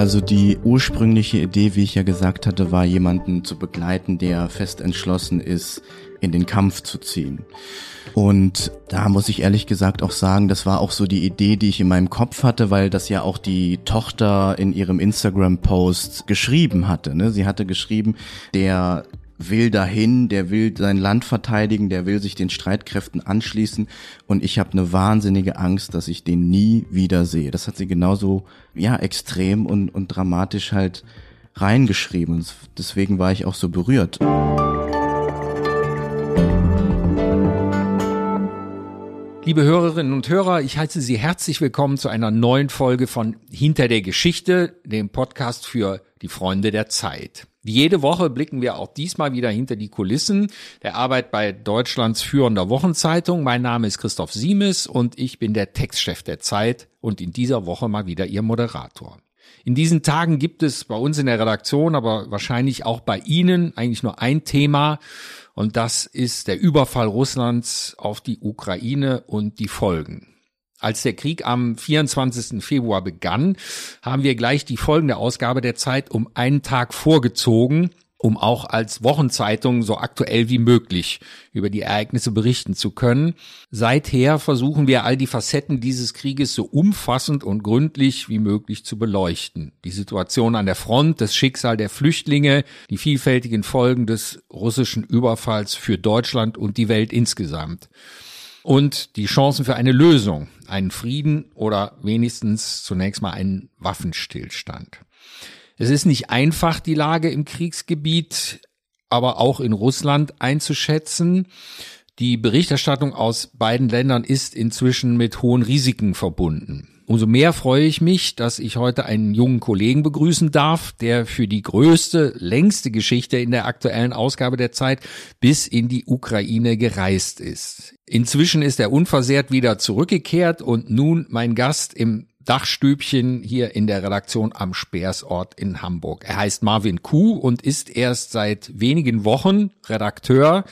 Also die ursprüngliche Idee, wie ich ja gesagt hatte, war jemanden zu begleiten, der fest entschlossen ist, in den Kampf zu ziehen. Und da muss ich ehrlich gesagt auch sagen, das war auch so die Idee, die ich in meinem Kopf hatte, weil das ja auch die Tochter in ihrem Instagram-Post geschrieben hatte. Ne? Sie hatte geschrieben, der will dahin, der will sein Land verteidigen, der will sich den Streitkräften anschließen und ich habe eine wahnsinnige Angst, dass ich den nie wieder sehe. Das hat sie genauso ja extrem und, und dramatisch halt reingeschrieben deswegen war ich auch so berührt. Liebe Hörerinnen und Hörer, ich heiße Sie herzlich willkommen zu einer neuen Folge von Hinter der Geschichte, dem Podcast für die Freunde der Zeit. Wie jede Woche blicken wir auch diesmal wieder hinter die Kulissen der Arbeit bei Deutschlands führender Wochenzeitung. Mein Name ist Christoph Siemes und ich bin der Textchef der Zeit und in dieser Woche mal wieder Ihr Moderator. In diesen Tagen gibt es bei uns in der Redaktion, aber wahrscheinlich auch bei Ihnen eigentlich nur ein Thema, und das ist der Überfall Russlands auf die Ukraine und die Folgen. Als der Krieg am 24. Februar begann, haben wir gleich die folgende Ausgabe der Zeit um einen Tag vorgezogen um auch als Wochenzeitung so aktuell wie möglich über die Ereignisse berichten zu können. Seither versuchen wir all die Facetten dieses Krieges so umfassend und gründlich wie möglich zu beleuchten. Die Situation an der Front, das Schicksal der Flüchtlinge, die vielfältigen Folgen des russischen Überfalls für Deutschland und die Welt insgesamt. Und die Chancen für eine Lösung, einen Frieden oder wenigstens zunächst mal einen Waffenstillstand. Es ist nicht einfach, die Lage im Kriegsgebiet, aber auch in Russland einzuschätzen. Die Berichterstattung aus beiden Ländern ist inzwischen mit hohen Risiken verbunden. Umso mehr freue ich mich, dass ich heute einen jungen Kollegen begrüßen darf, der für die größte, längste Geschichte in der aktuellen Ausgabe der Zeit bis in die Ukraine gereist ist. Inzwischen ist er unversehrt wieder zurückgekehrt und nun mein Gast im Dachstübchen hier in der Redaktion am Speersort in Hamburg. Er heißt Marvin Kuh und ist erst seit wenigen Wochen Redakteur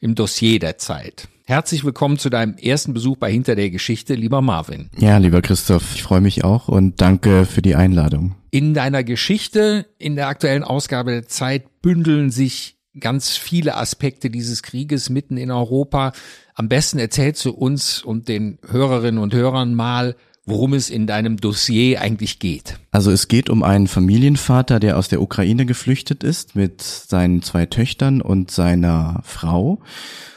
im Dossier der Zeit. Herzlich willkommen zu deinem ersten Besuch bei Hinter der Geschichte, lieber Marvin. Ja, lieber Christoph, ich freue mich auch und danke für die Einladung. In deiner Geschichte, in der aktuellen Ausgabe der Zeit bündeln sich ganz viele Aspekte dieses Krieges mitten in Europa. Am besten erzählst du uns und den Hörerinnen und Hörern mal, worum es in deinem Dossier eigentlich geht. Also es geht um einen Familienvater, der aus der Ukraine geflüchtet ist mit seinen zwei Töchtern und seiner Frau.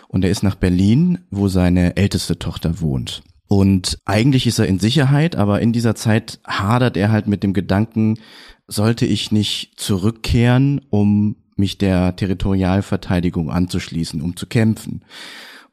Und er ist nach Berlin, wo seine älteste Tochter wohnt. Und eigentlich ist er in Sicherheit, aber in dieser Zeit hadert er halt mit dem Gedanken, sollte ich nicht zurückkehren, um mich der Territorialverteidigung anzuschließen, um zu kämpfen.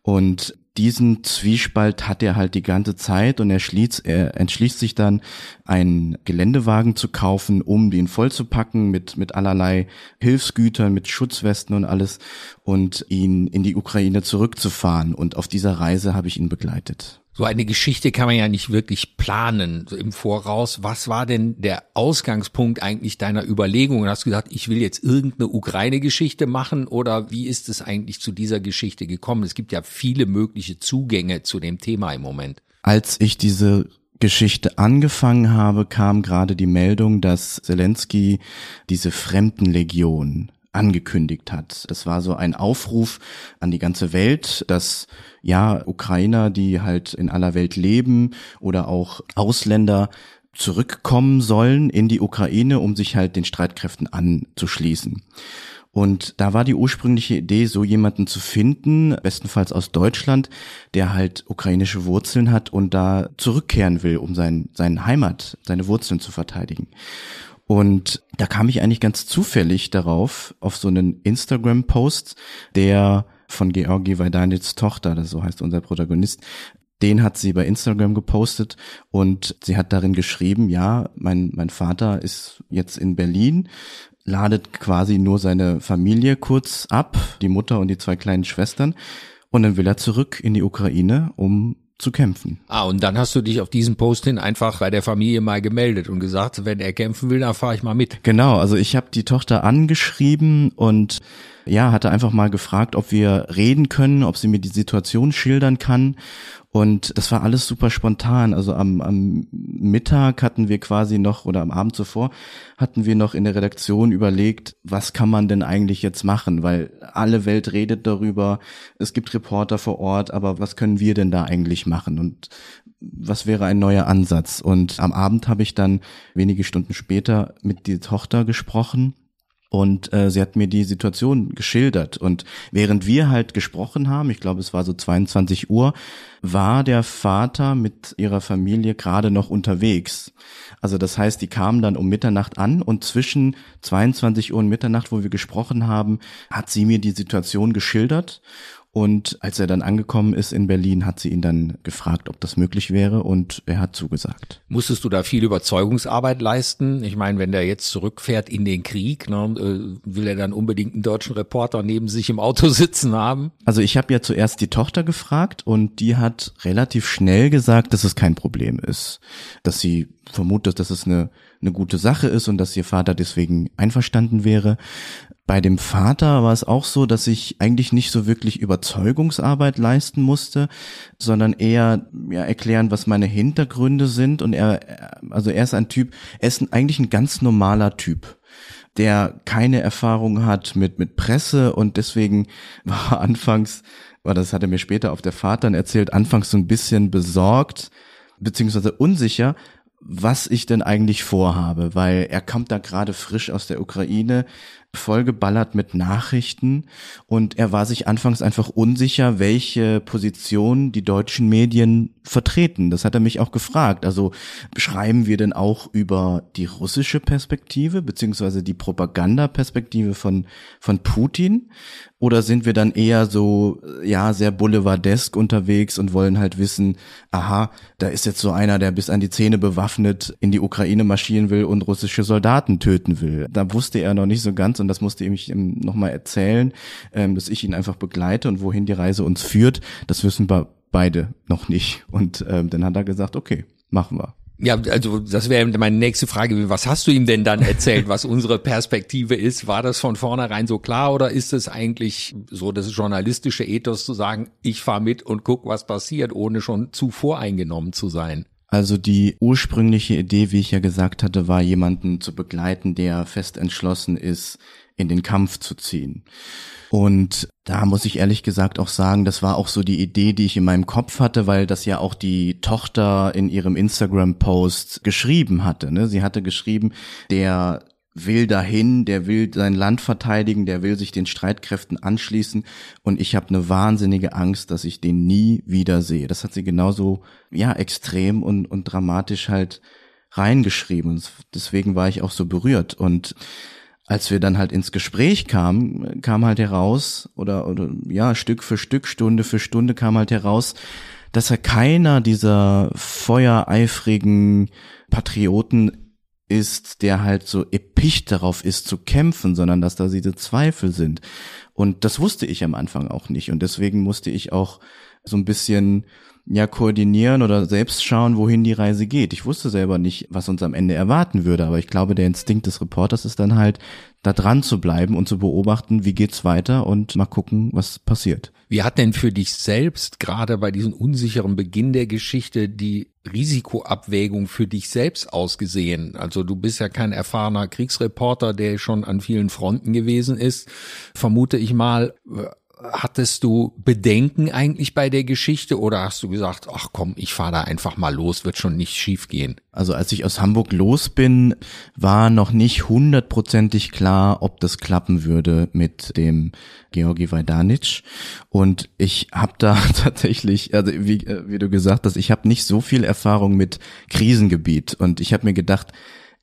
Und diesen Zwiespalt hat er halt die ganze Zeit und er, schließt, er entschließt sich dann, einen Geländewagen zu kaufen, um den vollzupacken mit, mit allerlei Hilfsgütern, mit Schutzwesten und alles und ihn in die Ukraine zurückzufahren. Und auf dieser Reise habe ich ihn begleitet so eine Geschichte kann man ja nicht wirklich planen so im Voraus. Was war denn der Ausgangspunkt eigentlich deiner Überlegungen? Hast du gesagt, ich will jetzt irgendeine Ukraine-Geschichte machen oder wie ist es eigentlich zu dieser Geschichte gekommen? Es gibt ja viele mögliche Zugänge zu dem Thema im Moment. Als ich diese Geschichte angefangen habe, kam gerade die Meldung, dass Zelensky diese Fremdenlegion angekündigt hat. Das war so ein Aufruf an die ganze Welt, dass ja Ukrainer, die halt in aller Welt leben oder auch Ausländer zurückkommen sollen in die Ukraine, um sich halt den Streitkräften anzuschließen. Und da war die ursprüngliche Idee, so jemanden zu finden, bestenfalls aus Deutschland, der halt ukrainische Wurzeln hat und da zurückkehren will, um sein, seine Heimat, seine Wurzeln zu verteidigen. Und da kam ich eigentlich ganz zufällig darauf, auf so einen Instagram-Post, der von Georgi Vaidanits Tochter, das so heißt unser Protagonist, den hat sie bei Instagram gepostet und sie hat darin geschrieben, ja, mein, mein Vater ist jetzt in Berlin, ladet quasi nur seine Familie kurz ab, die Mutter und die zwei kleinen Schwestern, und dann will er zurück in die Ukraine, um zu kämpfen. Ah, und dann hast du dich auf diesen Post hin einfach bei der Familie mal gemeldet und gesagt, wenn er kämpfen will, dann fahre ich mal mit. Genau, also ich habe die Tochter angeschrieben und ja, hatte einfach mal gefragt, ob wir reden können, ob sie mir die Situation schildern kann. Und das war alles super spontan. Also am, am Mittag hatten wir quasi noch oder am Abend zuvor hatten wir noch in der Redaktion überlegt, was kann man denn eigentlich jetzt machen? Weil alle Welt redet darüber, es gibt Reporter vor Ort, aber was können wir denn da eigentlich machen? Und was wäre ein neuer Ansatz? Und am Abend habe ich dann wenige Stunden später mit die Tochter gesprochen und äh, sie hat mir die Situation geschildert. Und während wir halt gesprochen haben, ich glaube, es war so 22 Uhr, war der Vater mit ihrer Familie gerade noch unterwegs. Also das heißt, die kamen dann um Mitternacht an und zwischen 22 Uhr und Mitternacht, wo wir gesprochen haben, hat sie mir die Situation geschildert und als er dann angekommen ist in Berlin, hat sie ihn dann gefragt, ob das möglich wäre und er hat zugesagt. Musstest du da viel Überzeugungsarbeit leisten? Ich meine, wenn der jetzt zurückfährt in den Krieg, ne, äh, will er dann unbedingt einen deutschen Reporter neben sich im Auto sitzen haben? Also ich habe ja zuerst die Tochter gefragt und die hat relativ schnell gesagt, dass es kein Problem ist, dass sie vermutet, dass es eine, eine gute Sache ist und dass ihr Vater deswegen einverstanden wäre. Bei dem Vater war es auch so, dass ich eigentlich nicht so wirklich Überzeugungsarbeit leisten musste, sondern eher ja, erklären, was meine Hintergründe sind. Und er, also er ist ein Typ, er ist eigentlich ein ganz normaler Typ der keine Erfahrung hat mit, mit Presse und deswegen war anfangs, war das hat er mir später auf der Fahrt dann erzählt, anfangs so ein bisschen besorgt, beziehungsweise unsicher, was ich denn eigentlich vorhabe, weil er kommt da gerade frisch aus der Ukraine, vollgeballert mit Nachrichten und er war sich anfangs einfach unsicher, welche Position die deutschen Medien vertreten. Das hat er mich auch gefragt. Also schreiben wir denn auch über die russische Perspektive beziehungsweise die Propagandaperspektive von von Putin oder sind wir dann eher so ja sehr boulevardesk unterwegs und wollen halt wissen, aha, da ist jetzt so einer, der bis an die Zähne bewaffnet in die Ukraine marschieren will und russische Soldaten töten will. Da wusste er noch nicht so ganz und das musste ich ihm nochmal erzählen, ähm, dass ich ihn einfach begleite und wohin die Reise uns führt, das wissen wir beide noch nicht. Und ähm, dann hat er gesagt, okay, machen wir. Ja, also das wäre meine nächste Frage. Was hast du ihm denn dann erzählt, was unsere Perspektive ist? War das von vornherein so klar oder ist es eigentlich so das journalistische Ethos zu sagen, ich fahre mit und guck, was passiert, ohne schon zu voreingenommen zu sein? Also die ursprüngliche Idee, wie ich ja gesagt hatte, war jemanden zu begleiten, der fest entschlossen ist, in den Kampf zu ziehen. Und da muss ich ehrlich gesagt auch sagen, das war auch so die Idee, die ich in meinem Kopf hatte, weil das ja auch die Tochter in ihrem Instagram-Post geschrieben hatte. Ne? Sie hatte geschrieben, der will dahin, der will sein Land verteidigen, der will sich den Streitkräften anschließen. Und ich habe eine wahnsinnige Angst, dass ich den nie wieder sehe. Das hat sie genauso ja extrem und und dramatisch halt reingeschrieben. Und deswegen war ich auch so berührt. Und als wir dann halt ins Gespräch kamen, kam halt heraus oder oder ja, Stück für Stück, Stunde für Stunde kam halt heraus, dass er keiner dieser feuereifrigen Patrioten ist, der halt so episch darauf ist zu kämpfen, sondern dass da diese Zweifel sind. Und das wusste ich am Anfang auch nicht. Und deswegen musste ich auch so ein bisschen ja koordinieren oder selbst schauen, wohin die Reise geht. Ich wusste selber nicht, was uns am Ende erwarten würde, aber ich glaube, der Instinkt des Reporters ist dann halt, da dran zu bleiben und zu beobachten, wie geht's weiter und mal gucken, was passiert. Wie hat denn für dich selbst gerade bei diesem unsicheren Beginn der Geschichte die Risikoabwägung für dich selbst ausgesehen? Also du bist ja kein erfahrener Kriegsreporter, der schon an vielen Fronten gewesen ist. Vermute ich mal, hattest du Bedenken eigentlich bei der Geschichte oder hast du gesagt, ach komm, ich fahre da einfach mal los, wird schon nicht schief gehen? Also als ich aus Hamburg los bin, war noch nicht hundertprozentig klar, ob das klappen würde mit dem Georgi Vajdanic. Und ich habe da tatsächlich, also wie, äh, wie du gesagt hast, ich habe nicht so viel Erfahrung mit Krisengebiet. Und ich habe mir gedacht,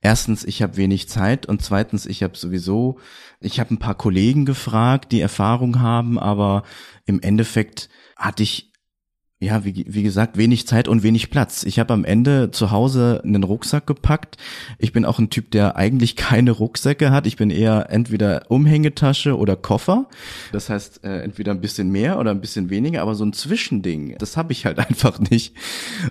erstens, ich habe wenig Zeit und zweitens, ich habe sowieso, ich habe ein paar Kollegen gefragt, die Erfahrung haben, aber im Endeffekt hatte ich ja, wie, wie gesagt, wenig Zeit und wenig Platz. Ich habe am Ende zu Hause einen Rucksack gepackt. Ich bin auch ein Typ, der eigentlich keine Rucksäcke hat. Ich bin eher entweder Umhängetasche oder Koffer. Das heißt, äh, entweder ein bisschen mehr oder ein bisschen weniger, aber so ein Zwischending, das habe ich halt einfach nicht.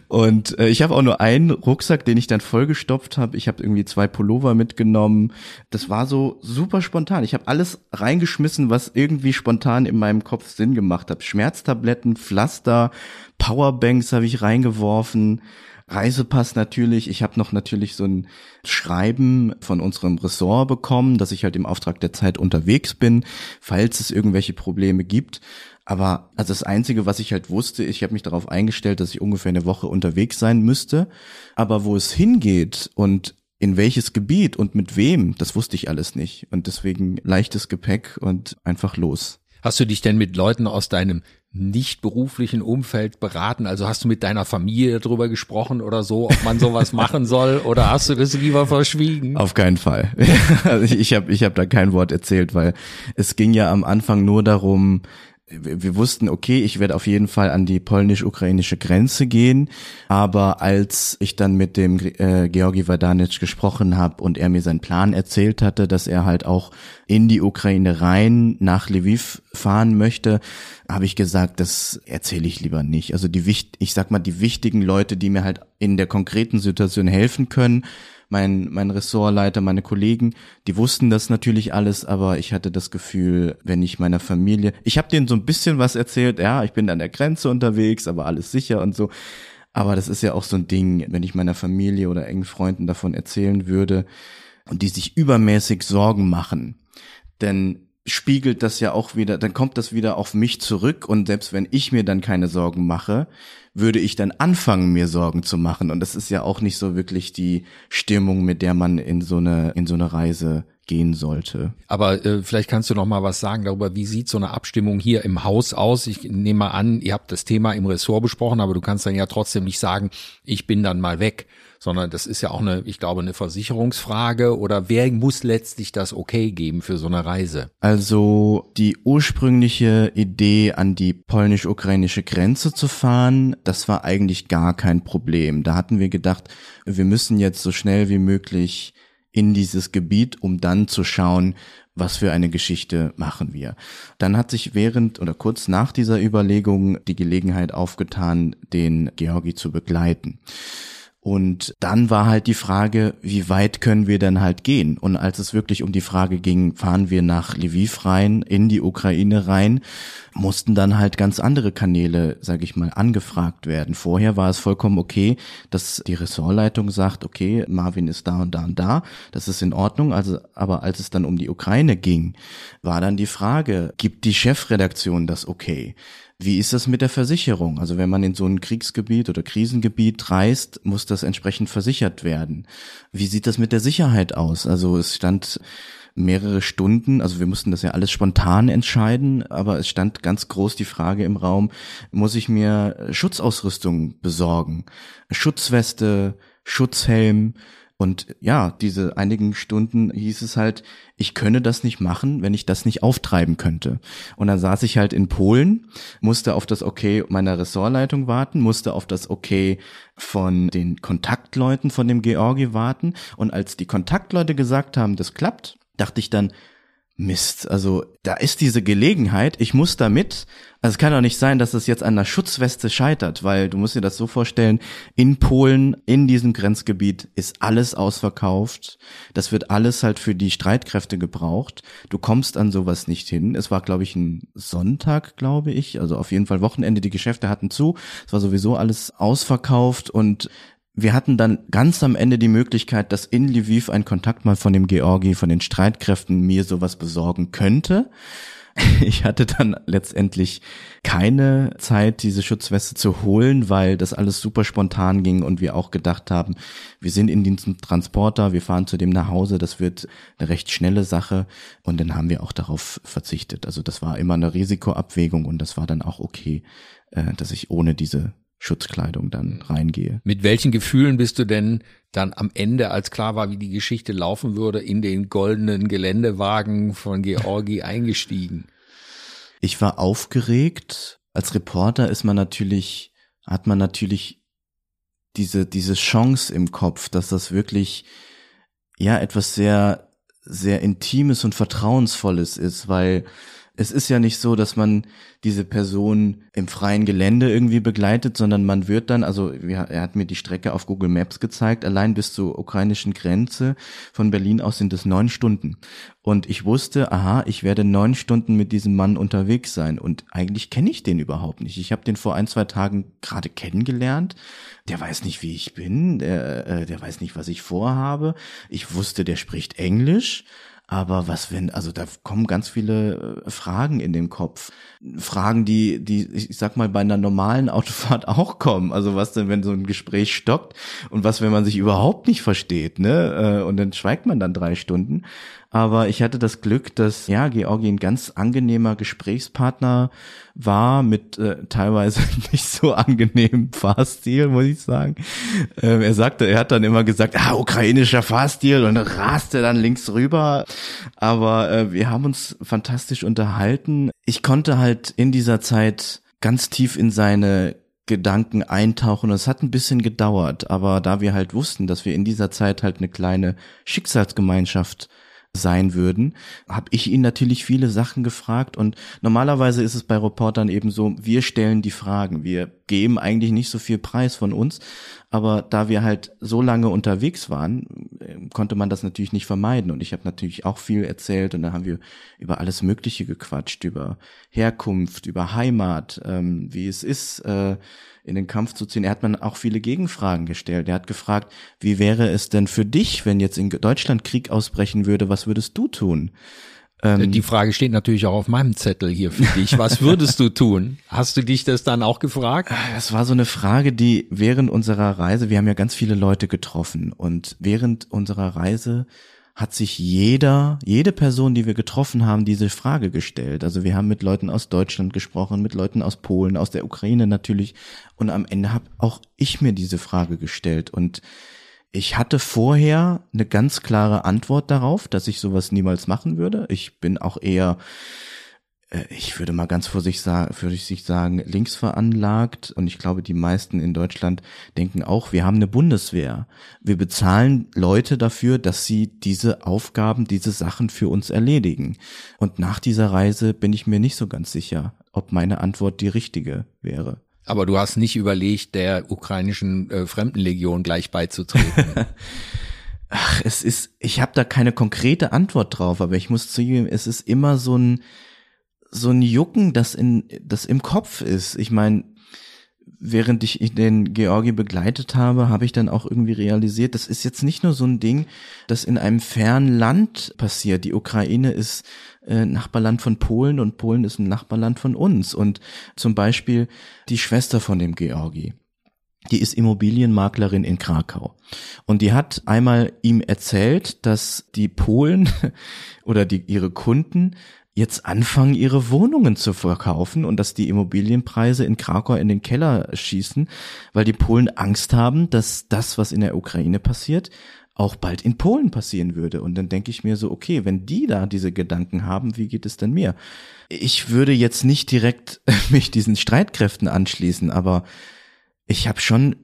Und äh, ich habe auch nur einen Rucksack, den ich dann vollgestopft habe. Ich habe irgendwie zwei Pullover mitgenommen. Das war so super spontan. Ich habe alles reingeschmissen, was irgendwie spontan in meinem Kopf Sinn gemacht hat. Schmerztabletten, Pflaster, Powerbanks habe ich reingeworfen. Reisepass natürlich. Ich habe noch natürlich so ein Schreiben von unserem Ressort bekommen, dass ich halt im Auftrag der Zeit unterwegs bin, falls es irgendwelche Probleme gibt. Aber also das Einzige, was ich halt wusste, ich habe mich darauf eingestellt, dass ich ungefähr eine Woche unterwegs sein müsste. Aber wo es hingeht und in welches Gebiet und mit wem, das wusste ich alles nicht. Und deswegen leichtes Gepäck und einfach los. Hast du dich denn mit Leuten aus deinem nicht beruflichen Umfeld beraten? Also hast du mit deiner Familie darüber gesprochen oder so, ob man sowas machen soll oder hast du das lieber verschwiegen? Auf keinen Fall. also ich habe ich hab da kein Wort erzählt, weil es ging ja am Anfang nur darum, wir wussten, okay, ich werde auf jeden Fall an die polnisch-ukrainische Grenze gehen, aber als ich dann mit dem äh, Georgi Vadanic gesprochen habe und er mir seinen Plan erzählt hatte, dass er halt auch in die Ukraine rein nach Lviv fahren möchte, habe ich gesagt, das erzähle ich lieber nicht. Also die ich sag mal die wichtigen Leute, die mir halt in der konkreten Situation helfen können, mein, mein Ressortleiter, meine Kollegen, die wussten das natürlich alles, aber ich hatte das Gefühl, wenn ich meiner Familie, ich habe denen so ein bisschen was erzählt, ja, ich bin an der Grenze unterwegs, aber alles sicher und so. Aber das ist ja auch so ein Ding, wenn ich meiner Familie oder engen Freunden davon erzählen würde und die sich übermäßig Sorgen machen. Denn spiegelt das ja auch wieder, dann kommt das wieder auf mich zurück und selbst wenn ich mir dann keine Sorgen mache, würde ich dann anfangen, mir Sorgen zu machen. Und das ist ja auch nicht so wirklich die Stimmung, mit der man in so eine, in so eine Reise gehen sollte. Aber äh, vielleicht kannst du noch mal was sagen darüber, wie sieht so eine Abstimmung hier im Haus aus? Ich nehme mal an, ihr habt das Thema im Ressort besprochen, aber du kannst dann ja trotzdem nicht sagen, ich bin dann mal weg sondern das ist ja auch eine, ich glaube, eine Versicherungsfrage oder wer muss letztlich das okay geben für so eine Reise? Also die ursprüngliche Idee, an die polnisch-ukrainische Grenze zu fahren, das war eigentlich gar kein Problem. Da hatten wir gedacht, wir müssen jetzt so schnell wie möglich in dieses Gebiet, um dann zu schauen, was für eine Geschichte machen wir. Dann hat sich während oder kurz nach dieser Überlegung die Gelegenheit aufgetan, den Georgi zu begleiten. Und dann war halt die Frage, wie weit können wir denn halt gehen? Und als es wirklich um die Frage ging, fahren wir nach Lviv rein, in die Ukraine rein, mussten dann halt ganz andere Kanäle, sage ich mal, angefragt werden. Vorher war es vollkommen okay, dass die Ressortleitung sagt, okay, Marvin ist da und da und da, das ist in Ordnung. Also, aber als es dann um die Ukraine ging, war dann die Frage, gibt die Chefredaktion das okay? Wie ist das mit der Versicherung? Also wenn man in so ein Kriegsgebiet oder Krisengebiet reist, muss das entsprechend versichert werden. Wie sieht das mit der Sicherheit aus? Also es stand mehrere Stunden, also wir mussten das ja alles spontan entscheiden, aber es stand ganz groß die Frage im Raum, muss ich mir Schutzausrüstung besorgen? Schutzweste, Schutzhelm, und ja, diese einigen Stunden hieß es halt, ich könne das nicht machen, wenn ich das nicht auftreiben könnte. Und dann saß ich halt in Polen, musste auf das Okay meiner Ressortleitung warten, musste auf das Okay von den Kontaktleuten von dem Georgi warten. Und als die Kontaktleute gesagt haben, das klappt, dachte ich dann, Mist, also da ist diese Gelegenheit, ich muss damit, also es kann doch nicht sein, dass es jetzt an der Schutzweste scheitert, weil du musst dir das so vorstellen, in Polen, in diesem Grenzgebiet ist alles ausverkauft, das wird alles halt für die Streitkräfte gebraucht, du kommst an sowas nicht hin, es war glaube ich ein Sonntag, glaube ich, also auf jeden Fall Wochenende, die Geschäfte hatten zu, es war sowieso alles ausverkauft und wir hatten dann ganz am Ende die Möglichkeit, dass in Lviv ein Kontakt mal von dem Georgi, von den Streitkräften mir sowas besorgen könnte. Ich hatte dann letztendlich keine Zeit, diese Schutzweste zu holen, weil das alles super spontan ging und wir auch gedacht haben, wir sind in diesem Transporter, wir fahren zu dem nach Hause, das wird eine recht schnelle Sache und dann haben wir auch darauf verzichtet. Also das war immer eine Risikoabwägung und das war dann auch okay, äh, dass ich ohne diese Schutzkleidung dann reingehe. Mit welchen Gefühlen bist du denn dann am Ende, als klar war, wie die Geschichte laufen würde, in den goldenen Geländewagen von Georgi eingestiegen? Ich war aufgeregt. Als Reporter ist man natürlich, hat man natürlich diese, diese Chance im Kopf, dass das wirklich, ja, etwas sehr, sehr Intimes und Vertrauensvolles ist, weil es ist ja nicht so, dass man diese Person im freien Gelände irgendwie begleitet, sondern man wird dann, also er hat mir die Strecke auf Google Maps gezeigt, allein bis zur ukrainischen Grenze von Berlin aus sind es neun Stunden. Und ich wusste, aha, ich werde neun Stunden mit diesem Mann unterwegs sein. Und eigentlich kenne ich den überhaupt nicht. Ich habe den vor ein, zwei Tagen gerade kennengelernt. Der weiß nicht, wie ich bin, der, äh, der weiß nicht, was ich vorhabe. Ich wusste, der spricht Englisch. Aber was wenn, also da kommen ganz viele äh, Fragen in den Kopf. Fragen, die, die, ich sag mal, bei einer normalen Autofahrt auch kommen. Also was denn, wenn so ein Gespräch stockt und was, wenn man sich überhaupt nicht versteht, ne? Äh, und dann schweigt man dann drei Stunden. Aber ich hatte das Glück, dass ja Georgi ein ganz angenehmer Gesprächspartner war mit äh, teilweise nicht so angenehmem Fahrstil, muss ich sagen. Ähm, er sagte, er hat dann immer gesagt, ah, ukrainischer Fahrstil und raste dann links rüber. Aber äh, wir haben uns fantastisch unterhalten. Ich konnte halt in dieser Zeit ganz tief in seine Gedanken eintauchen. Es hat ein bisschen gedauert, aber da wir halt wussten, dass wir in dieser Zeit halt eine kleine Schicksalsgemeinschaft sein würden, habe ich ihn natürlich viele Sachen gefragt. Und normalerweise ist es bei Reportern eben so, wir stellen die Fragen, wir geben eigentlich nicht so viel Preis von uns, aber da wir halt so lange unterwegs waren, äh, konnte man das natürlich nicht vermeiden. Und ich habe natürlich auch viel erzählt und da haben wir über alles Mögliche gequatscht, über Herkunft, über Heimat, ähm, wie es ist, äh, in den Kampf zu ziehen. Er hat man auch viele Gegenfragen gestellt. Er hat gefragt, wie wäre es denn für dich, wenn jetzt in Deutschland Krieg ausbrechen würde, was würdest du tun? Ähm, Die Frage steht natürlich auch auf meinem Zettel hier für dich. Was würdest du tun? Hast du dich das dann auch gefragt? Das war so eine Frage, die während unserer Reise, wir haben ja ganz viele Leute getroffen und während unserer Reise hat sich jeder, jede Person, die wir getroffen haben, diese Frage gestellt. Also wir haben mit Leuten aus Deutschland gesprochen, mit Leuten aus Polen, aus der Ukraine natürlich. Und am Ende habe auch ich mir diese Frage gestellt. Und ich hatte vorher eine ganz klare Antwort darauf, dass ich sowas niemals machen würde. Ich bin auch eher ich würde mal ganz vorsichtig sagen, vorsichtig sagen, links veranlagt. Und ich glaube, die meisten in Deutschland denken auch, wir haben eine Bundeswehr. Wir bezahlen Leute dafür, dass sie diese Aufgaben, diese Sachen für uns erledigen. Und nach dieser Reise bin ich mir nicht so ganz sicher, ob meine Antwort die richtige wäre. Aber du hast nicht überlegt, der ukrainischen äh, Fremdenlegion gleich beizutreten. Ach, es ist, ich habe da keine konkrete Antwort drauf, aber ich muss zugeben, es ist immer so ein, so ein Jucken, das in das im Kopf ist. Ich meine, während ich den Georgi begleitet habe, habe ich dann auch irgendwie realisiert, das ist jetzt nicht nur so ein Ding, das in einem fernen Land passiert. Die Ukraine ist äh, Nachbarland von Polen und Polen ist ein Nachbarland von uns. Und zum Beispiel die Schwester von dem Georgi. Die ist Immobilienmaklerin in Krakau. Und die hat einmal ihm erzählt, dass die Polen oder die, ihre Kunden jetzt anfangen, ihre Wohnungen zu verkaufen und dass die Immobilienpreise in Krakau in den Keller schießen, weil die Polen Angst haben, dass das, was in der Ukraine passiert, auch bald in Polen passieren würde. Und dann denke ich mir so, okay, wenn die da diese Gedanken haben, wie geht es denn mir? Ich würde jetzt nicht direkt mich diesen Streitkräften anschließen, aber ich habe schon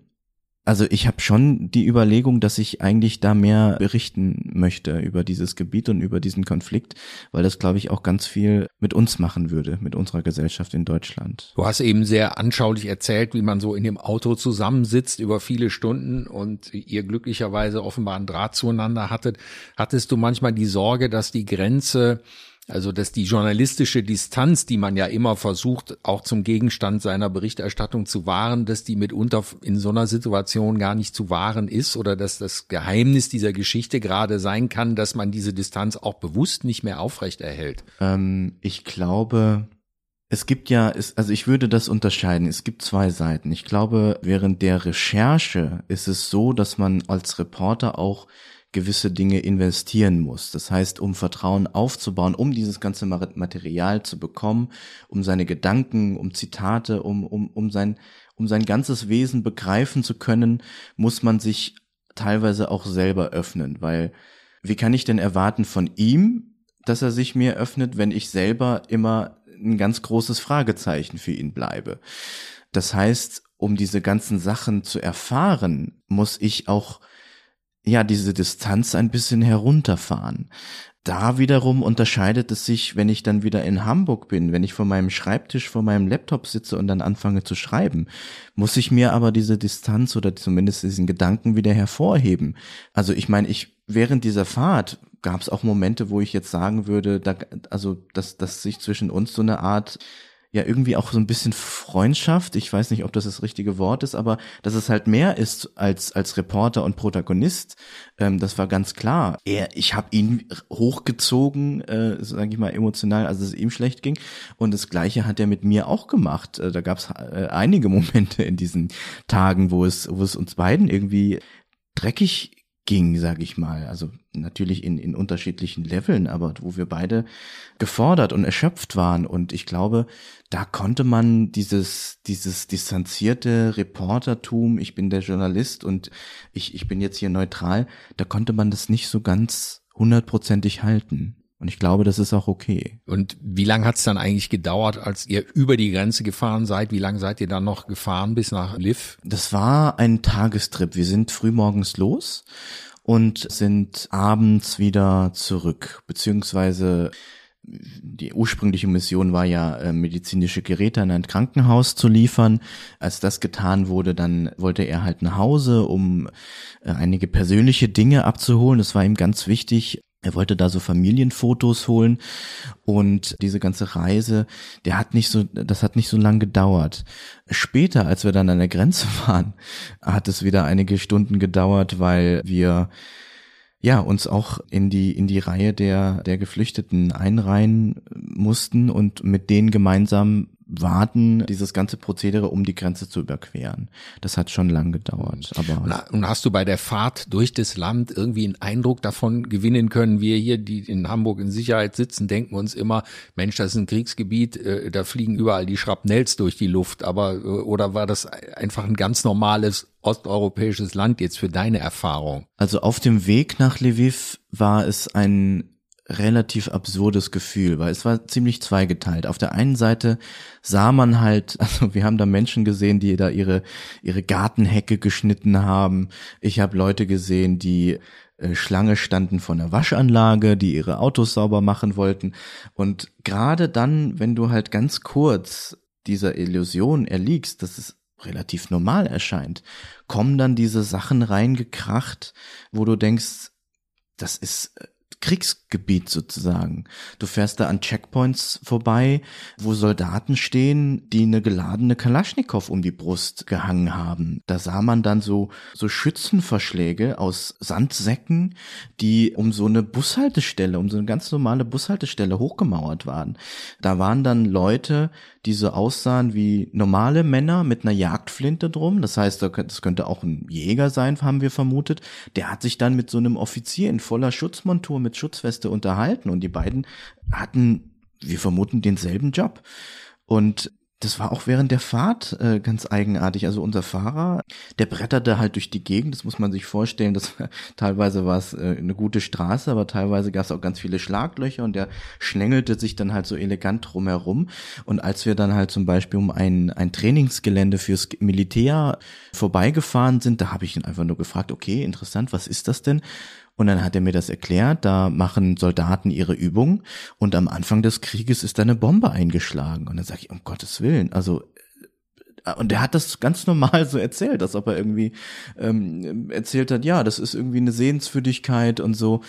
also ich habe schon die Überlegung, dass ich eigentlich da mehr berichten möchte über dieses Gebiet und über diesen Konflikt, weil das, glaube ich, auch ganz viel mit uns machen würde, mit unserer Gesellschaft in Deutschland. Du hast eben sehr anschaulich erzählt, wie man so in dem Auto zusammensitzt über viele Stunden und ihr glücklicherweise offenbar einen Draht zueinander hattet. Hattest du manchmal die Sorge, dass die Grenze also, dass die journalistische Distanz, die man ja immer versucht, auch zum Gegenstand seiner Berichterstattung zu wahren, dass die mitunter in so einer Situation gar nicht zu wahren ist oder dass das Geheimnis dieser Geschichte gerade sein kann, dass man diese Distanz auch bewusst nicht mehr aufrechterhält. Ähm, ich glaube, es gibt ja, also ich würde das unterscheiden. Es gibt zwei Seiten. Ich glaube, während der Recherche ist es so, dass man als Reporter auch gewisse Dinge investieren muss. Das heißt, um Vertrauen aufzubauen, um dieses ganze Material zu bekommen, um seine Gedanken, um Zitate, um, um, um sein, um sein ganzes Wesen begreifen zu können, muss man sich teilweise auch selber öffnen, weil wie kann ich denn erwarten von ihm, dass er sich mir öffnet, wenn ich selber immer ein ganz großes Fragezeichen für ihn bleibe? Das heißt, um diese ganzen Sachen zu erfahren, muss ich auch ja diese Distanz ein bisschen herunterfahren. da wiederum unterscheidet es sich, wenn ich dann wieder in Hamburg bin, wenn ich vor meinem Schreibtisch, vor meinem Laptop sitze und dann anfange zu schreiben, muss ich mir aber diese Distanz oder zumindest diesen Gedanken wieder hervorheben. Also ich meine, ich während dieser Fahrt gab es auch Momente, wo ich jetzt sagen würde, da, also dass, dass sich zwischen uns so eine Art ja irgendwie auch so ein bisschen Freundschaft, ich weiß nicht, ob das das richtige Wort ist, aber dass es halt mehr ist als als Reporter und Protagonist, ähm, das war ganz klar. Er, ich habe ihn hochgezogen, äh, sage ich mal emotional, als es ihm schlecht ging, und das Gleiche hat er mit mir auch gemacht. Äh, da gab es äh, einige Momente in diesen Tagen, wo es wo es uns beiden irgendwie dreckig ging, sage ich mal. Also natürlich in, in unterschiedlichen Leveln, aber wo wir beide gefordert und erschöpft waren. Und ich glaube, da konnte man dieses, dieses distanzierte Reportertum, ich bin der Journalist und ich, ich bin jetzt hier neutral, da konnte man das nicht so ganz hundertprozentig halten. Und ich glaube, das ist auch okay. Und wie lange hat es dann eigentlich gedauert, als ihr über die Grenze gefahren seid? Wie lange seid ihr dann noch gefahren bis nach Liv? Das war ein Tagestrip. Wir sind frühmorgens los und sind abends wieder zurück, beziehungsweise die ursprüngliche Mission war ja, äh, medizinische Geräte an ein Krankenhaus zu liefern. Als das getan wurde, dann wollte er halt nach Hause, um äh, einige persönliche Dinge abzuholen. Das war ihm ganz wichtig. Er wollte da so Familienfotos holen und diese ganze Reise, der hat nicht so, das hat nicht so lang gedauert. Später, als wir dann an der Grenze waren, hat es wieder einige Stunden gedauert, weil wir ja, uns auch in die, in die Reihe der, der Geflüchteten einreihen mussten und mit denen gemeinsam warten, dieses ganze Prozedere, um die Grenze zu überqueren. Das hat schon lang gedauert. Aber und hast du bei der Fahrt durch das Land irgendwie einen Eindruck davon gewinnen können? Wir hier, die in Hamburg in Sicherheit sitzen, denken uns immer, Mensch, das ist ein Kriegsgebiet, äh, da fliegen überall die Schrapnells durch die Luft. Aber äh, oder war das einfach ein ganz normales osteuropäisches Land jetzt für deine Erfahrung? Also auf dem Weg nach Lviv war es ein relativ absurdes Gefühl, weil es war ziemlich zweigeteilt. Auf der einen Seite sah man halt, also wir haben da Menschen gesehen, die da ihre ihre Gartenhecke geschnitten haben. Ich habe Leute gesehen, die äh, Schlange standen vor einer Waschanlage, die ihre Autos sauber machen wollten. Und gerade dann, wenn du halt ganz kurz dieser Illusion erliegst, dass es relativ normal erscheint, kommen dann diese Sachen reingekracht, wo du denkst, das ist äh, Kriegsgebiet sozusagen. Du fährst da an Checkpoints vorbei, wo Soldaten stehen, die eine geladene Kalaschnikow um die Brust gehangen haben. Da sah man dann so, so Schützenverschläge aus Sandsäcken, die um so eine Bushaltestelle, um so eine ganz normale Bushaltestelle hochgemauert waren. Da waren dann Leute, die so aussahen wie normale Männer mit einer Jagdflinte drum. Das heißt, das könnte auch ein Jäger sein, haben wir vermutet. Der hat sich dann mit so einem Offizier in voller Schutzmontur mit Schutzweste unterhalten und die beiden hatten, wir vermuten, denselben Job. Und das war auch während der Fahrt äh, ganz eigenartig. Also unser Fahrer, der bretterte halt durch die Gegend, das muss man sich vorstellen. Das, teilweise war es äh, eine gute Straße, aber teilweise gab es auch ganz viele Schlaglöcher und der schlängelte sich dann halt so elegant drumherum. Und als wir dann halt zum Beispiel um ein, ein Trainingsgelände fürs Militär vorbeigefahren sind, da habe ich ihn einfach nur gefragt, okay, interessant, was ist das denn? Und dann hat er mir das erklärt, da machen Soldaten ihre Übung und am Anfang des Krieges ist da eine Bombe eingeschlagen. Und dann sage ich, um Gottes Willen, also äh, und er hat das ganz normal so erzählt, als ob er irgendwie ähm, erzählt hat, ja, das ist irgendwie eine Sehenswürdigkeit und so.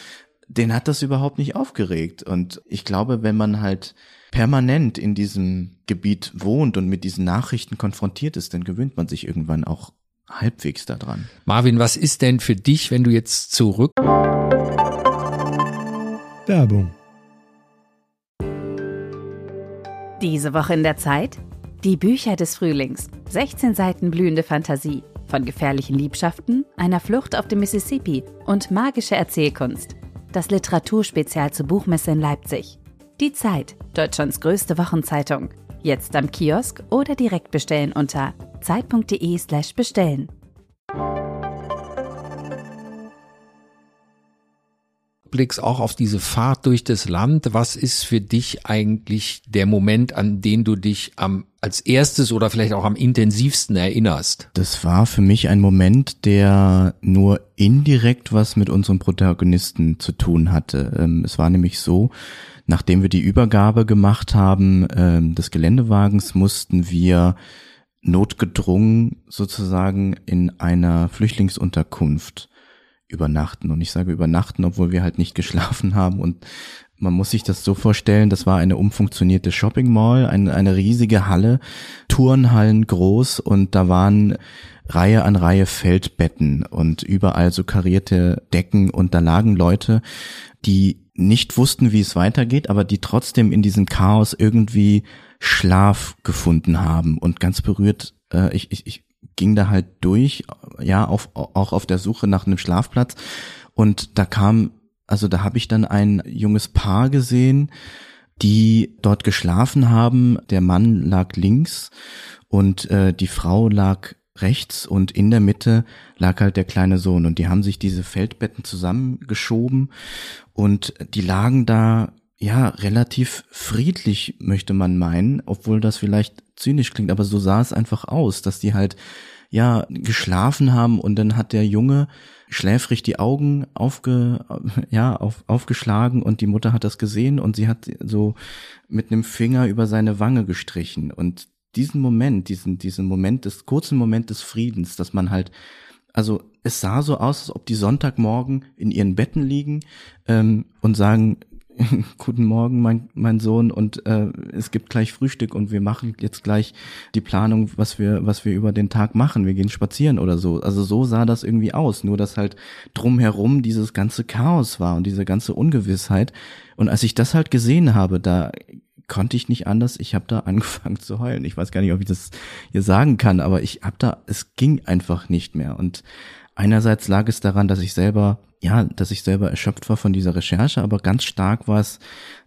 Den hat das überhaupt nicht aufgeregt. Und ich glaube, wenn man halt permanent in diesem Gebiet wohnt und mit diesen Nachrichten konfrontiert ist, dann gewöhnt man sich irgendwann auch halbwegs da dran. Marvin, was ist denn für dich, wenn du jetzt zurück... Werbung. Diese Woche in der Zeit? Die Bücher des Frühlings. 16 Seiten blühende Fantasie. Von gefährlichen Liebschaften, einer Flucht auf dem Mississippi und magische Erzählkunst. Das Literaturspezial zur Buchmesse in Leipzig. Die Zeit, Deutschlands größte Wochenzeitung. Jetzt am Kiosk oder direkt bestellen unter zeit.de/slash bestellen. blickst auch auf diese Fahrt durch das Land. Was ist für dich eigentlich der Moment, an den du dich am als erstes oder vielleicht auch am intensivsten erinnerst? Das war für mich ein Moment, der nur indirekt was mit unserem Protagonisten zu tun hatte. Ähm, es war nämlich so, nachdem wir die Übergabe gemacht haben ähm, des Geländewagens, mussten wir notgedrungen sozusagen in einer Flüchtlingsunterkunft übernachten. Und ich sage übernachten, obwohl wir halt nicht geschlafen haben. Und man muss sich das so vorstellen, das war eine umfunktionierte Shopping Mall, eine, eine riesige Halle, Turnhallen groß und da waren Reihe an Reihe Feldbetten und überall so karierte Decken und da lagen Leute, die nicht wussten, wie es weitergeht, aber die trotzdem in diesem Chaos irgendwie Schlaf gefunden haben und ganz berührt, äh, ich, ich, ich ging da halt durch, ja, auf, auch auf der Suche nach einem Schlafplatz. Und da kam, also da habe ich dann ein junges Paar gesehen, die dort geschlafen haben. Der Mann lag links und äh, die Frau lag rechts und in der Mitte lag halt der kleine Sohn. Und die haben sich diese Feldbetten zusammengeschoben und die lagen da ja, relativ friedlich, möchte man meinen, obwohl das vielleicht zynisch klingt, aber so sah es einfach aus, dass die halt, ja, geschlafen haben und dann hat der Junge schläfrig die Augen aufge, ja, auf, aufgeschlagen und die Mutter hat das gesehen und sie hat so mit einem Finger über seine Wange gestrichen. Und diesen Moment, diesen, diesen Moment des, kurzen Moment des Friedens, dass man halt also es sah so aus, als ob die Sonntagmorgen in ihren Betten liegen ähm, und sagen, guten Morgen, mein, mein Sohn, und äh, es gibt gleich Frühstück und wir machen jetzt gleich die Planung, was wir, was wir über den Tag machen. Wir gehen spazieren oder so. Also so sah das irgendwie aus, nur dass halt drumherum dieses ganze Chaos war und diese ganze Ungewissheit. Und als ich das halt gesehen habe, da konnte ich nicht anders. Ich habe da angefangen zu heulen. Ich weiß gar nicht, ob ich das hier sagen kann, aber ich habe da, es ging einfach nicht mehr. Und einerseits lag es daran, dass ich selber ja, dass ich selber erschöpft war von dieser Recherche, aber ganz stark war es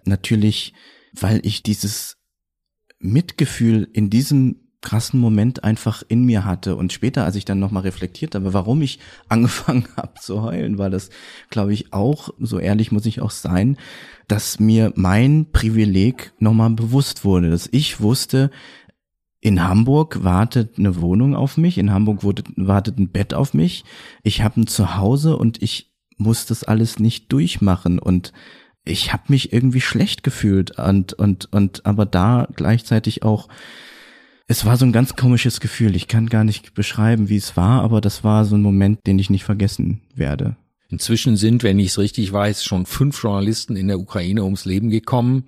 natürlich, weil ich dieses Mitgefühl in diesem krassen Moment einfach in mir hatte. Und später, als ich dann nochmal reflektiert habe, warum ich angefangen habe zu heulen, war das, glaube ich, auch, so ehrlich muss ich auch sein, dass mir mein Privileg nochmal bewusst wurde, dass ich wusste, in Hamburg wartet eine Wohnung auf mich, in Hamburg wartet ein Bett auf mich, ich habe ein Zuhause und ich muss das alles nicht durchmachen. Und ich habe mich irgendwie schlecht gefühlt und und und aber da gleichzeitig auch es war so ein ganz komisches Gefühl. Ich kann gar nicht beschreiben, wie es war, aber das war so ein Moment, den ich nicht vergessen werde. Inzwischen sind, wenn ich es richtig weiß, schon fünf Journalisten in der Ukraine ums Leben gekommen.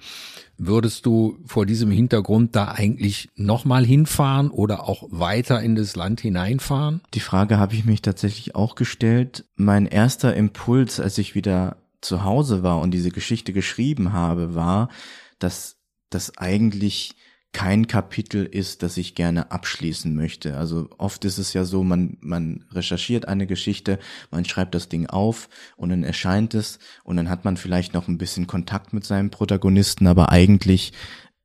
Würdest du vor diesem Hintergrund da eigentlich nochmal hinfahren oder auch weiter in das Land hineinfahren? Die Frage habe ich mich tatsächlich auch gestellt. Mein erster Impuls, als ich wieder zu Hause war und diese Geschichte geschrieben habe, war, dass das eigentlich kein Kapitel ist, das ich gerne abschließen möchte. Also oft ist es ja so, man, man recherchiert eine Geschichte, man schreibt das Ding auf und dann erscheint es und dann hat man vielleicht noch ein bisschen Kontakt mit seinem Protagonisten, aber eigentlich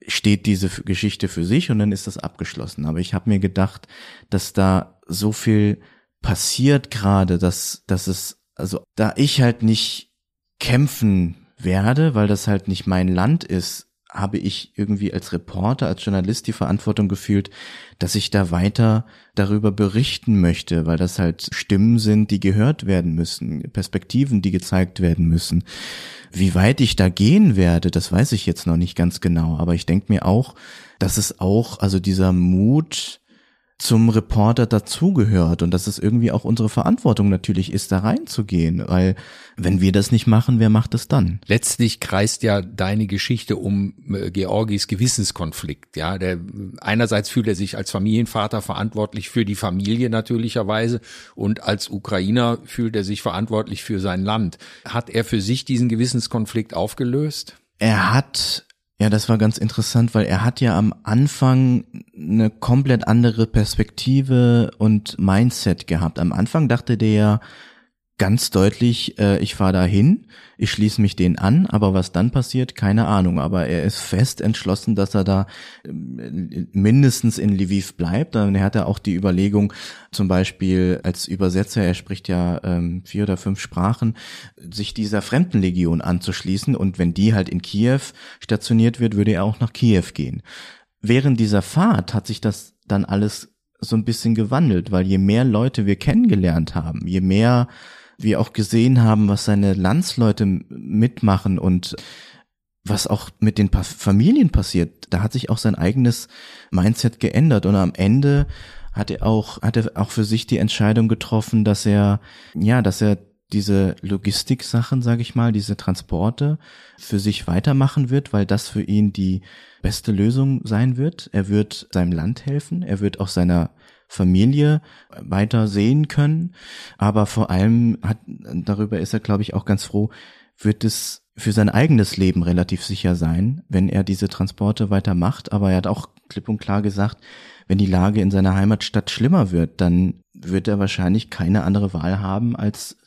steht diese Geschichte für sich und dann ist das abgeschlossen. Aber ich habe mir gedacht, dass da so viel passiert gerade, dass, dass es, also da ich halt nicht kämpfen werde, weil das halt nicht mein Land ist, habe ich irgendwie als Reporter, als Journalist die Verantwortung gefühlt, dass ich da weiter darüber berichten möchte, weil das halt Stimmen sind, die gehört werden müssen, Perspektiven, die gezeigt werden müssen. Wie weit ich da gehen werde, das weiß ich jetzt noch nicht ganz genau, aber ich denke mir auch, dass es auch, also dieser Mut, zum Reporter dazugehört und dass es irgendwie auch unsere Verantwortung natürlich ist, da reinzugehen, weil wenn wir das nicht machen, wer macht es dann? Letztlich kreist ja deine Geschichte um äh, Georgis Gewissenskonflikt, ja, der einerseits fühlt er sich als Familienvater verantwortlich für die Familie natürlicherweise und als Ukrainer fühlt er sich verantwortlich für sein Land. Hat er für sich diesen Gewissenskonflikt aufgelöst? Er hat ja, das war ganz interessant, weil er hat ja am Anfang eine komplett andere Perspektive und Mindset gehabt. Am Anfang dachte der ja, ganz deutlich, äh, ich fahre dahin, ich schließe mich denen an, aber was dann passiert, keine Ahnung. Aber er ist fest entschlossen, dass er da äh, mindestens in Lviv bleibt. Dann hat er auch die Überlegung, zum Beispiel als Übersetzer, er spricht ja ähm, vier oder fünf Sprachen, sich dieser Fremdenlegion anzuschließen. Und wenn die halt in Kiew stationiert wird, würde er auch nach Kiew gehen. Während dieser Fahrt hat sich das dann alles so ein bisschen gewandelt, weil je mehr Leute wir kennengelernt haben, je mehr wir auch gesehen haben, was seine Landsleute mitmachen und was auch mit den Familien passiert, da hat sich auch sein eigenes Mindset geändert und am Ende hat er auch, hat er auch für sich die Entscheidung getroffen, dass er, ja, dass er diese Logistik-Sachen, sage ich mal, diese Transporte für sich weitermachen wird, weil das für ihn die beste Lösung sein wird. Er wird seinem Land helfen, er wird auch seiner Familie weiter sehen können. Aber vor allem hat, darüber ist er, glaube ich, auch ganz froh, wird es für sein eigenes Leben relativ sicher sein, wenn er diese Transporte weiter macht. Aber er hat auch klipp und klar gesagt, wenn die Lage in seiner Heimatstadt schlimmer wird, dann wird er wahrscheinlich keine andere Wahl haben, als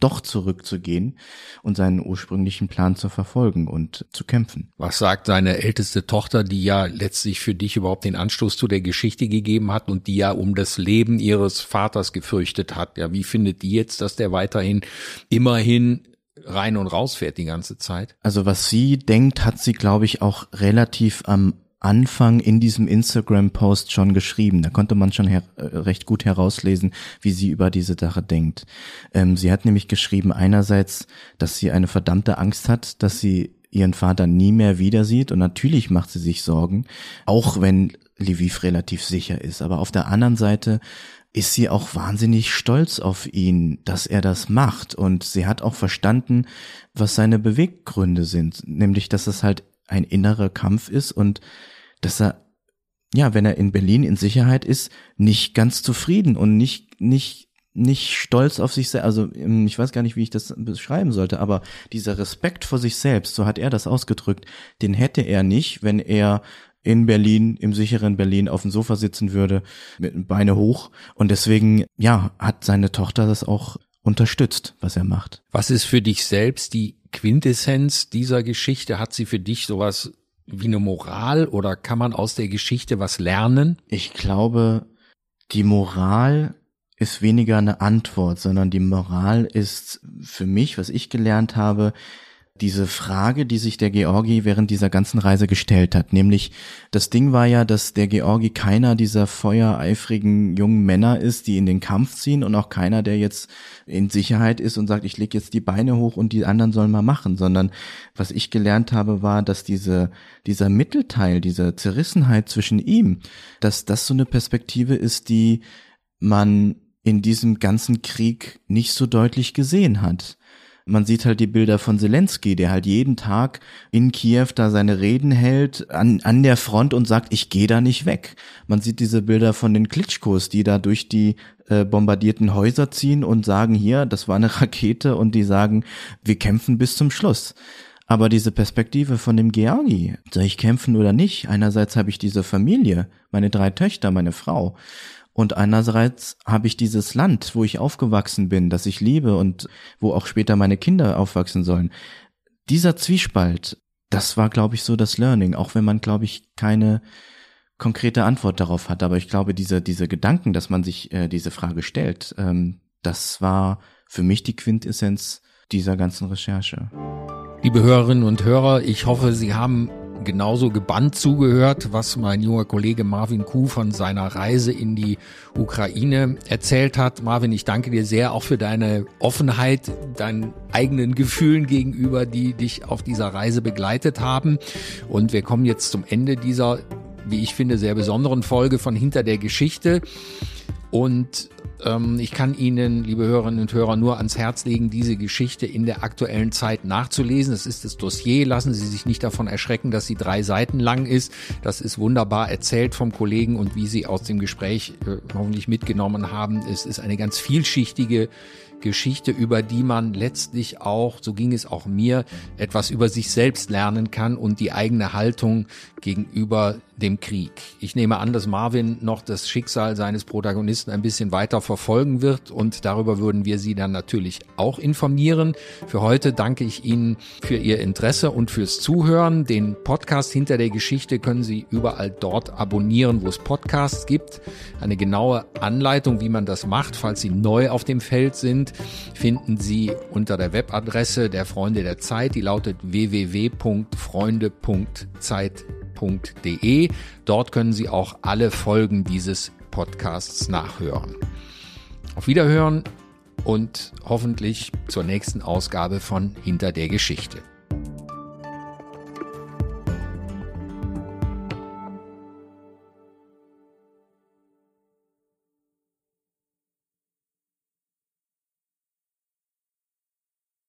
doch zurückzugehen und seinen ursprünglichen Plan zu verfolgen und zu kämpfen. Was sagt seine älteste Tochter, die ja letztlich für dich überhaupt den Anstoß zu der Geschichte gegeben hat und die ja um das Leben ihres Vaters gefürchtet hat? Ja, wie findet die jetzt, dass der weiterhin immerhin rein und raus fährt die ganze Zeit? Also was sie denkt, hat sie, glaube ich, auch relativ am Anfang in diesem Instagram-Post schon geschrieben. Da konnte man schon äh, recht gut herauslesen, wie sie über diese Sache denkt. Ähm, sie hat nämlich geschrieben einerseits, dass sie eine verdammte Angst hat, dass sie ihren Vater nie mehr wieder sieht und natürlich macht sie sich Sorgen, auch wenn Lviv relativ sicher ist. Aber auf der anderen Seite ist sie auch wahnsinnig stolz auf ihn, dass er das macht. Und sie hat auch verstanden, was seine Beweggründe sind, nämlich dass es halt ein innerer Kampf ist und dass er, ja, wenn er in Berlin in Sicherheit ist, nicht ganz zufrieden und nicht, nicht, nicht stolz auf sich selbst. Also ähm, ich weiß gar nicht, wie ich das beschreiben sollte, aber dieser Respekt vor sich selbst, so hat er das ausgedrückt, den hätte er nicht, wenn er in Berlin, im sicheren Berlin auf dem Sofa sitzen würde, mit Beine hoch. Und deswegen, ja, hat seine Tochter das auch unterstützt, was er macht. Was ist für dich selbst die Quintessenz dieser Geschichte? Hat sie für dich sowas wie eine Moral oder kann man aus der Geschichte was lernen? Ich glaube, die Moral ist weniger eine Antwort, sondern die Moral ist für mich, was ich gelernt habe, diese Frage, die sich der Georgi während dieser ganzen Reise gestellt hat. Nämlich, das Ding war ja, dass der Georgi keiner dieser feuereifrigen jungen Männer ist, die in den Kampf ziehen und auch keiner, der jetzt in Sicherheit ist und sagt, ich leg jetzt die Beine hoch und die anderen sollen mal machen, sondern was ich gelernt habe, war, dass diese, dieser Mittelteil, diese Zerrissenheit zwischen ihm, dass das so eine Perspektive ist, die man in diesem ganzen Krieg nicht so deutlich gesehen hat man sieht halt die Bilder von Zelensky, der halt jeden Tag in Kiew da seine Reden hält an, an der Front und sagt, ich gehe da nicht weg. Man sieht diese Bilder von den Klitschkos, die da durch die äh, bombardierten Häuser ziehen und sagen, hier, das war eine Rakete und die sagen, wir kämpfen bis zum Schluss. Aber diese Perspektive von dem Georgi, soll ich kämpfen oder nicht? Einerseits habe ich diese Familie, meine drei Töchter, meine Frau. Und einerseits habe ich dieses Land, wo ich aufgewachsen bin, das ich liebe und wo auch später meine Kinder aufwachsen sollen. Dieser Zwiespalt, das war, glaube ich, so das Learning, auch wenn man, glaube ich, keine konkrete Antwort darauf hat. Aber ich glaube, diese, diese Gedanken, dass man sich äh, diese Frage stellt, ähm, das war für mich die Quintessenz dieser ganzen Recherche. Liebe Hörerinnen und Hörer, ich hoffe, Sie haben genauso gebannt zugehört, was mein junger Kollege Marvin Kuh von seiner Reise in die Ukraine erzählt hat. Marvin, ich danke dir sehr auch für deine Offenheit, deinen eigenen Gefühlen gegenüber, die dich auf dieser Reise begleitet haben. Und wir kommen jetzt zum Ende dieser, wie ich finde, sehr besonderen Folge von Hinter der Geschichte. Und ich kann Ihnen, liebe Hörerinnen und Hörer, nur ans Herz legen, diese Geschichte in der aktuellen Zeit nachzulesen. Das ist das Dossier. Lassen Sie sich nicht davon erschrecken, dass sie drei Seiten lang ist. Das ist wunderbar erzählt vom Kollegen und wie Sie aus dem Gespräch äh, hoffentlich mitgenommen haben. Es ist eine ganz vielschichtige Geschichte, über die man letztlich auch, so ging es auch mir, etwas über sich selbst lernen kann und die eigene Haltung gegenüber dem Krieg. Ich nehme an, dass Marvin noch das Schicksal seines Protagonisten ein bisschen weiter verfolgen wird und darüber würden wir Sie dann natürlich auch informieren. Für heute danke ich Ihnen für Ihr Interesse und fürs Zuhören. Den Podcast hinter der Geschichte können Sie überall dort abonnieren, wo es Podcasts gibt. Eine genaue Anleitung, wie man das macht, falls Sie neu auf dem Feld sind, finden Sie unter der Webadresse der Freunde der Zeit. Die lautet www.freunde.zeit.de. Dort können Sie auch alle Folgen dieses Podcasts nachhören. Auf Wiederhören und hoffentlich zur nächsten Ausgabe von Hinter der Geschichte.